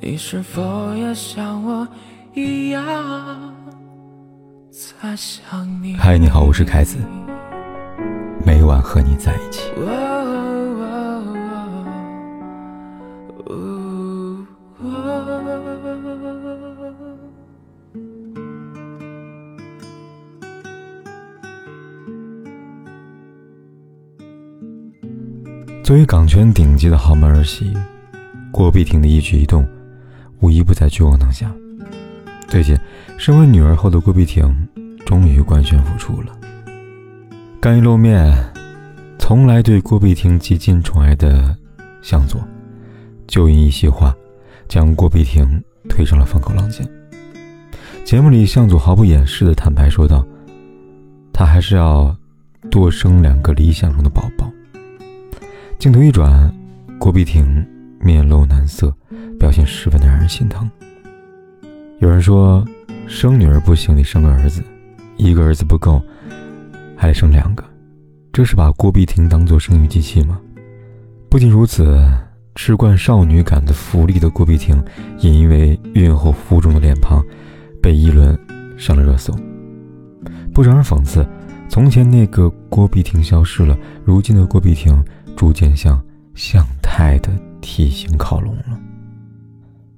你是否也像我一样在想你？嗨，你好，我是凯子，每晚和你在一起。作为港圈顶级的豪门儿媳，郭碧婷的一举一动。无一不在聚光灯下。最近，身为女儿后的郭碧婷终于官宣复出了。刚一露面，从来对郭碧婷极尽宠爱的向佐，就因一席话，将郭碧婷推上了风口浪尖。节目里，向佐毫不掩饰的坦白说道：“他还是要多生两个理想中的宝宝。”镜头一转，郭碧婷面露难色。表现十分的让人心疼。有人说，生女儿不行，得生个儿子，一个儿子不够，还得生两个，这是把郭碧婷当做生育机器吗？不仅如此，吃惯少女感的福利的郭碧婷，也因为孕后浮肿的脸庞，被议论上了热搜。不招人讽刺，从前那个郭碧婷消失了，如今的郭碧婷逐渐向向太的体型靠拢了。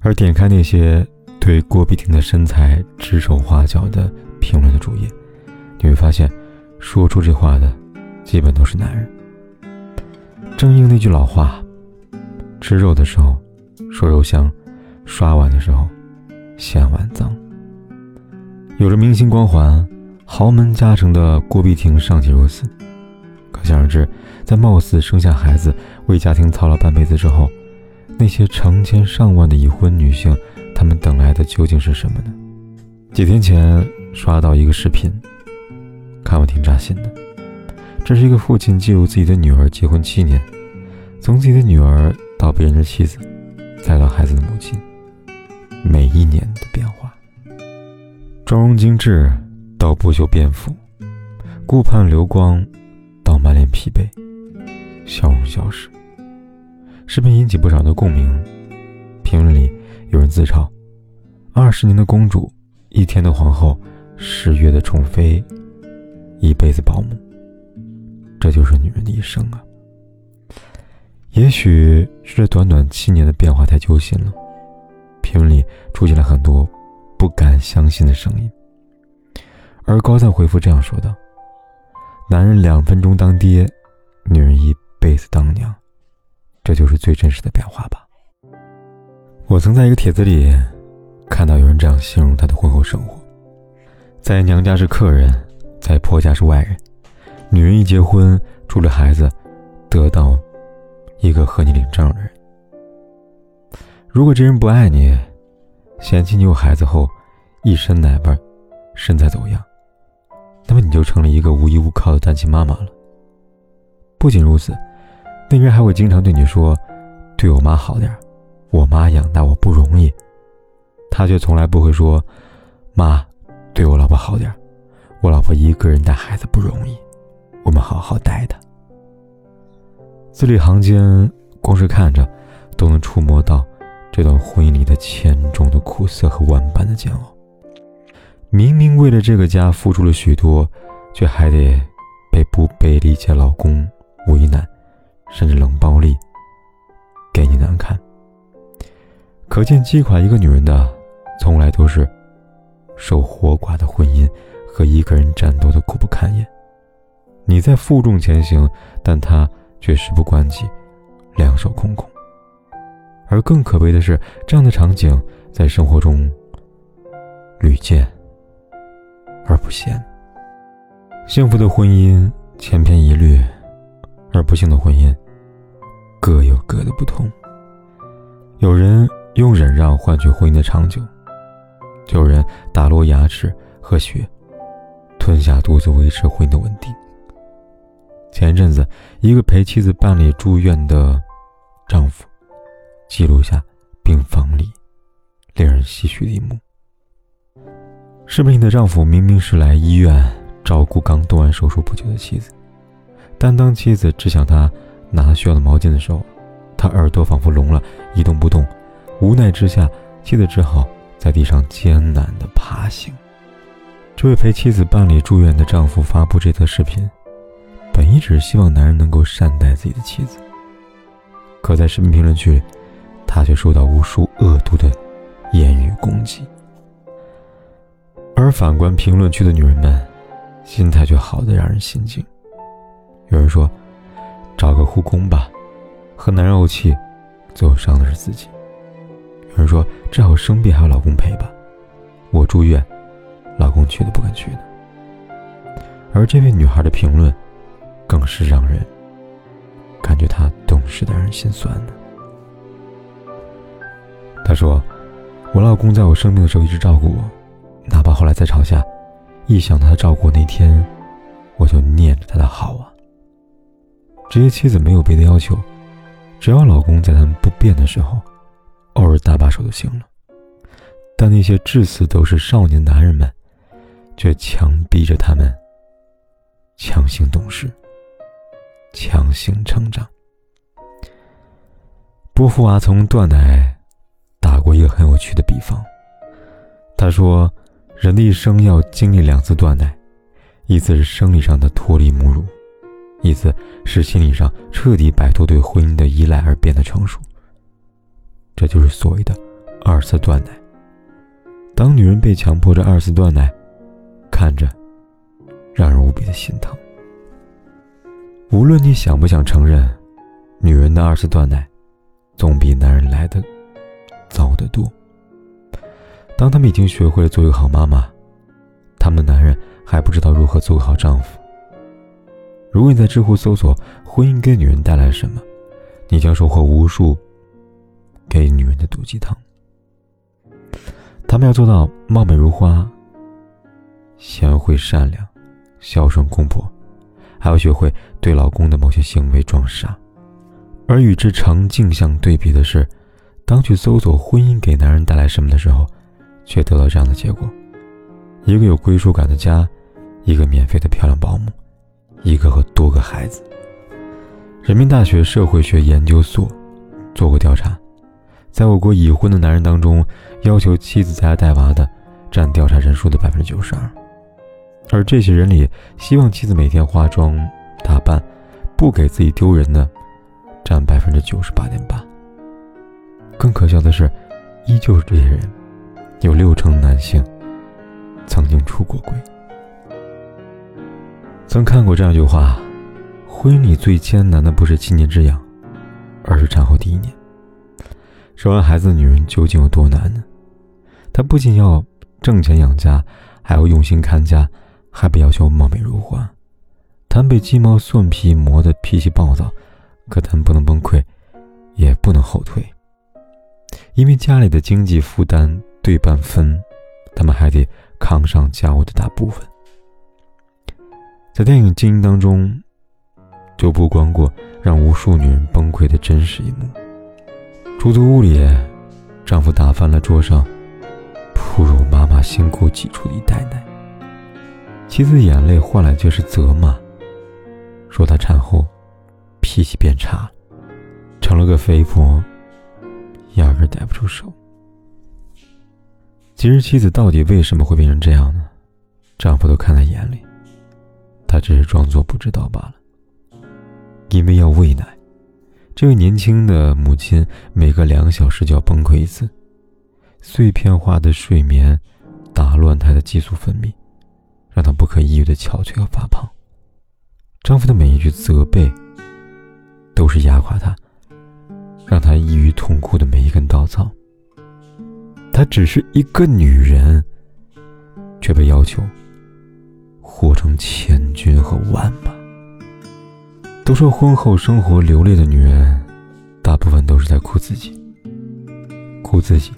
而点开那些对郭碧婷的身材指手画脚的评论的主页，你会发现，说出这话的，基本都是男人。正应那句老话：“吃肉的时候说肉香，刷碗的时候嫌碗脏。”有着明星光环、豪门加成的郭碧婷尚且如此，可想而知，在貌似生下孩子、为家庭操劳半辈子之后。那些成千上万的已婚女性，她们等来的究竟是什么呢？几天前刷到一个视频，看我挺扎心的。这是一个父亲记录自己的女儿结婚七年，从自己的女儿到别人的妻子，再到孩子的母亲，每一年的变化。妆容精致到不修边幅，顾盼流光到满脸疲惫，笑容消失。视频引起不少的共鸣，评论里有人自嘲：“二十年的公主，一天的皇后，十月的宠妃，一辈子保姆。这就是女人的一生啊！”也许是这短短七年的变化太揪心了，评论里出现了很多不敢相信的声音。而高赞回复这样说道：“男人两分钟当爹，女人一辈子当娘。”这就是最真实的变化吧。我曾在一个帖子里看到有人这样形容他的婚后生活：在娘家是客人，在婆家是外人。女人一结婚，除了孩子，得到一个和你领证的人。如果这人不爱你，嫌弃你有孩子后一身奶味，身材走样，那么你就成了一个无依无靠的单亲妈妈了。不仅如此。那边还会经常对你说：“对我妈好点我妈养大我不容易。”他却从来不会说：“妈，对我老婆好点我老婆一个人带孩子不容易，我们好好待她。”字里行间，光是看着，都能触摸到这段婚姻里的千种的苦涩和万般的煎熬。明明为了这个家付出了许多，却还得被不被理解老公为难。甚至冷暴力，给你难看。可见击垮一个女人的，从来都是守活寡的婚姻和一个人战斗的苦不堪言。你在负重前行，但他却事不关己，两手空空。而更可悲的是，这样的场景在生活中屡见而不鲜。幸福的婚姻千篇一律。而不幸的婚姻，各有各的不同。有人用忍让换取婚姻的长久，有人打落牙齿和血，吞下肚子维持婚姻的稳定。前一阵子，一个陪妻子办理住院的丈夫，记录下病房里令人唏嘘的一幕。视频里的丈夫明明是来医院照顾刚动完手术不久的妻子。但当妻子只想他拿需要的毛巾的时候，他耳朵仿佛聋了，一动不动，无奈之下，妻子只好在地上艰难地爬行。这位陪妻子办理住院的丈夫发布这则视频，本意只是希望男人能够善待自己的妻子。可在视频评论区，他却受到无数恶毒的言语攻击。而反观评论区的女人们，心态却好的让人心惊。有人说：“找个护工吧，和男人怄气，最后伤的是自己。”有人说：“正好生病还有老公陪吧，我住院。”老公去都不肯去呢。而这位女孩的评论，更是让人感觉她懂事的让人心酸呢。她说：“我老公在我生病的时候一直照顾我，哪怕后来再吵架，一想他照顾我那天，我就念着他的好啊。”这些妻子没有别的要求，只要老公在他们不便的时候，偶尔搭把手就行了。但那些至死都是少年男人们。却强逼着他们强行懂事、强行成长。波伏娃从断奶打过一个很有趣的比方。他说：“人的一生要经历两次断奶，一次是生理上的脱离母乳，一次是心理上彻底摆脱对婚姻的依赖而变得成熟。这就是所谓的二次断奶。当女人被强迫着二次断奶。”看着，让人无比的心疼。无论你想不想承认，女人的二次断奶，总比男人来的早得多。当他们已经学会了做一个好妈妈，他们的男人还不知道如何做个好丈夫。如果你在知乎搜索“婚姻给女人带来什么”，你将收获无数给女人的毒鸡汤。他们要做到貌美如花。贤惠善良，孝顺公婆，还要学会对老公的某些行为装傻。而与之成镜像对比的是，当去搜索婚姻给男人带来什么的时候，却得到这样的结果：一个有归属感的家，一个免费的漂亮保姆，一个和多个孩子。人民大学社会学研究所做过调查，在我国已婚的男人当中，要求妻子在家带娃的占调查人数的百分之九十二。而这些人里，希望妻子每天化妆打扮，不给自己丢人的，占百分之九十八点八。更可笑的是，依旧是这些人，有六成男性曾经出过轨。曾看过这样一句话：婚姻最艰难的不是七年之痒，而是产后第一年。生完孩子的女人究竟有多难呢？她不仅要挣钱养家，还要用心看家。还不要求貌美如花，他被鸡毛蒜皮磨得脾气暴躁，可他们不能崩溃，也不能后退，因为家里的经济负担对半分，他们还得扛上家务的大部分。在电影《精英》当中，就曝光过让无数女人崩溃的真实一幕：出租屋里，丈夫打翻了桌上哺乳妈妈辛苦挤出的一袋奶。妻子眼泪换来却是责骂，说她产后脾气变差了，成了个肥婆，压根带不出手。其实妻子到底为什么会变成这样呢？丈夫都看在眼里，他只是装作不知道罢了。因为要喂奶，这位年轻的母亲每隔两小时就要崩溃一次，碎片化的睡眠打乱她的激素分泌。让她不可抑郁的憔悴和发胖。丈夫的每一句责备，都是压垮她、让她抑郁痛苦的每一根稻草。她只是一个女人，却被要求活成千军和万马。都说婚后生活流泪的女人，大部分都是在哭自己，哭自己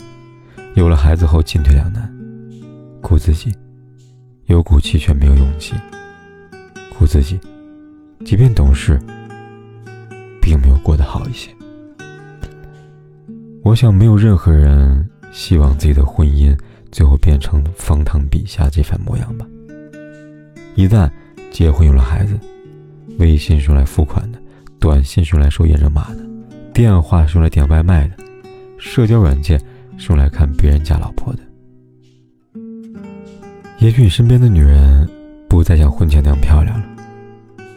有了孩子后进退两难，哭自己。有骨气却没有勇气，哭自己，即便懂事，并没有过得好一些。我想，没有任何人希望自己的婚姻最后变成方唐笔下这番模样吧。一旦结婚有了孩子，微信是用来付款的，短信是用来收验证码的，电话是用来点外卖的，社交软件是用来看别人家老婆的。也许你身边的女人不再像婚前那样漂亮了，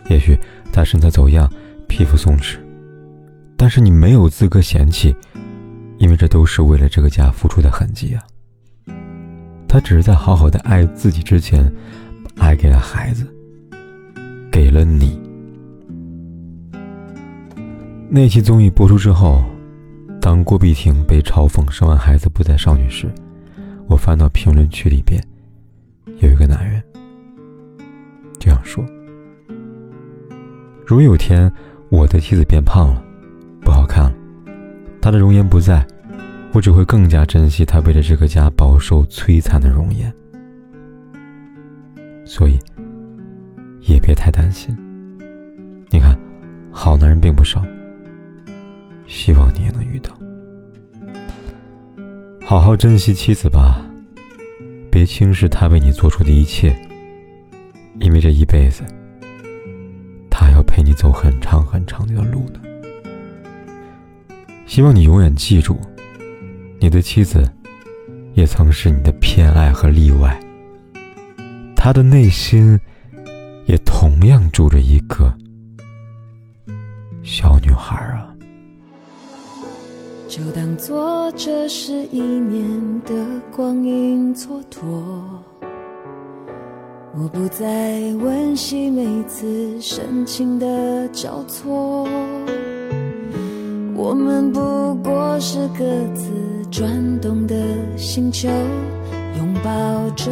也许她身材走样，皮肤松弛，但是你没有资格嫌弃，因为这都是为了这个家付出的痕迹啊。她只是在好好的爱自己之前，爱给了孩子，给了你。那期综艺播出之后。当郭碧婷被嘲讽生完孩子不再少女时，我翻到评论区里边，有一个男人这样说：“如有天我的妻子变胖了，不好看了，她的容颜不在，我只会更加珍惜她为了这个家饱受摧残的容颜。所以，也别太担心。你看，好男人并不少。”希望你也能遇到。好好珍惜妻子吧，别轻视她为你做出的一切，因为这一辈子，她要陪你走很长很长的路呢。希望你永远记住，你的妻子也曾是你的偏爱和例外，他的内心也同样住着一个小女孩啊。就当做这是一年的光阴蹉跎，我不再温习每次深情的交错，我们不过是各自转动的星球，拥抱着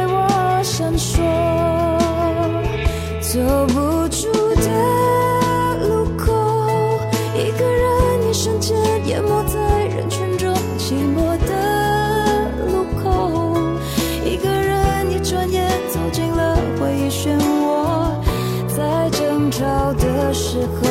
说走不出的路口一个人一瞬间淹没在人群中寂寞的路口。一个人一转眼走进了回忆漩涡在争吵的时候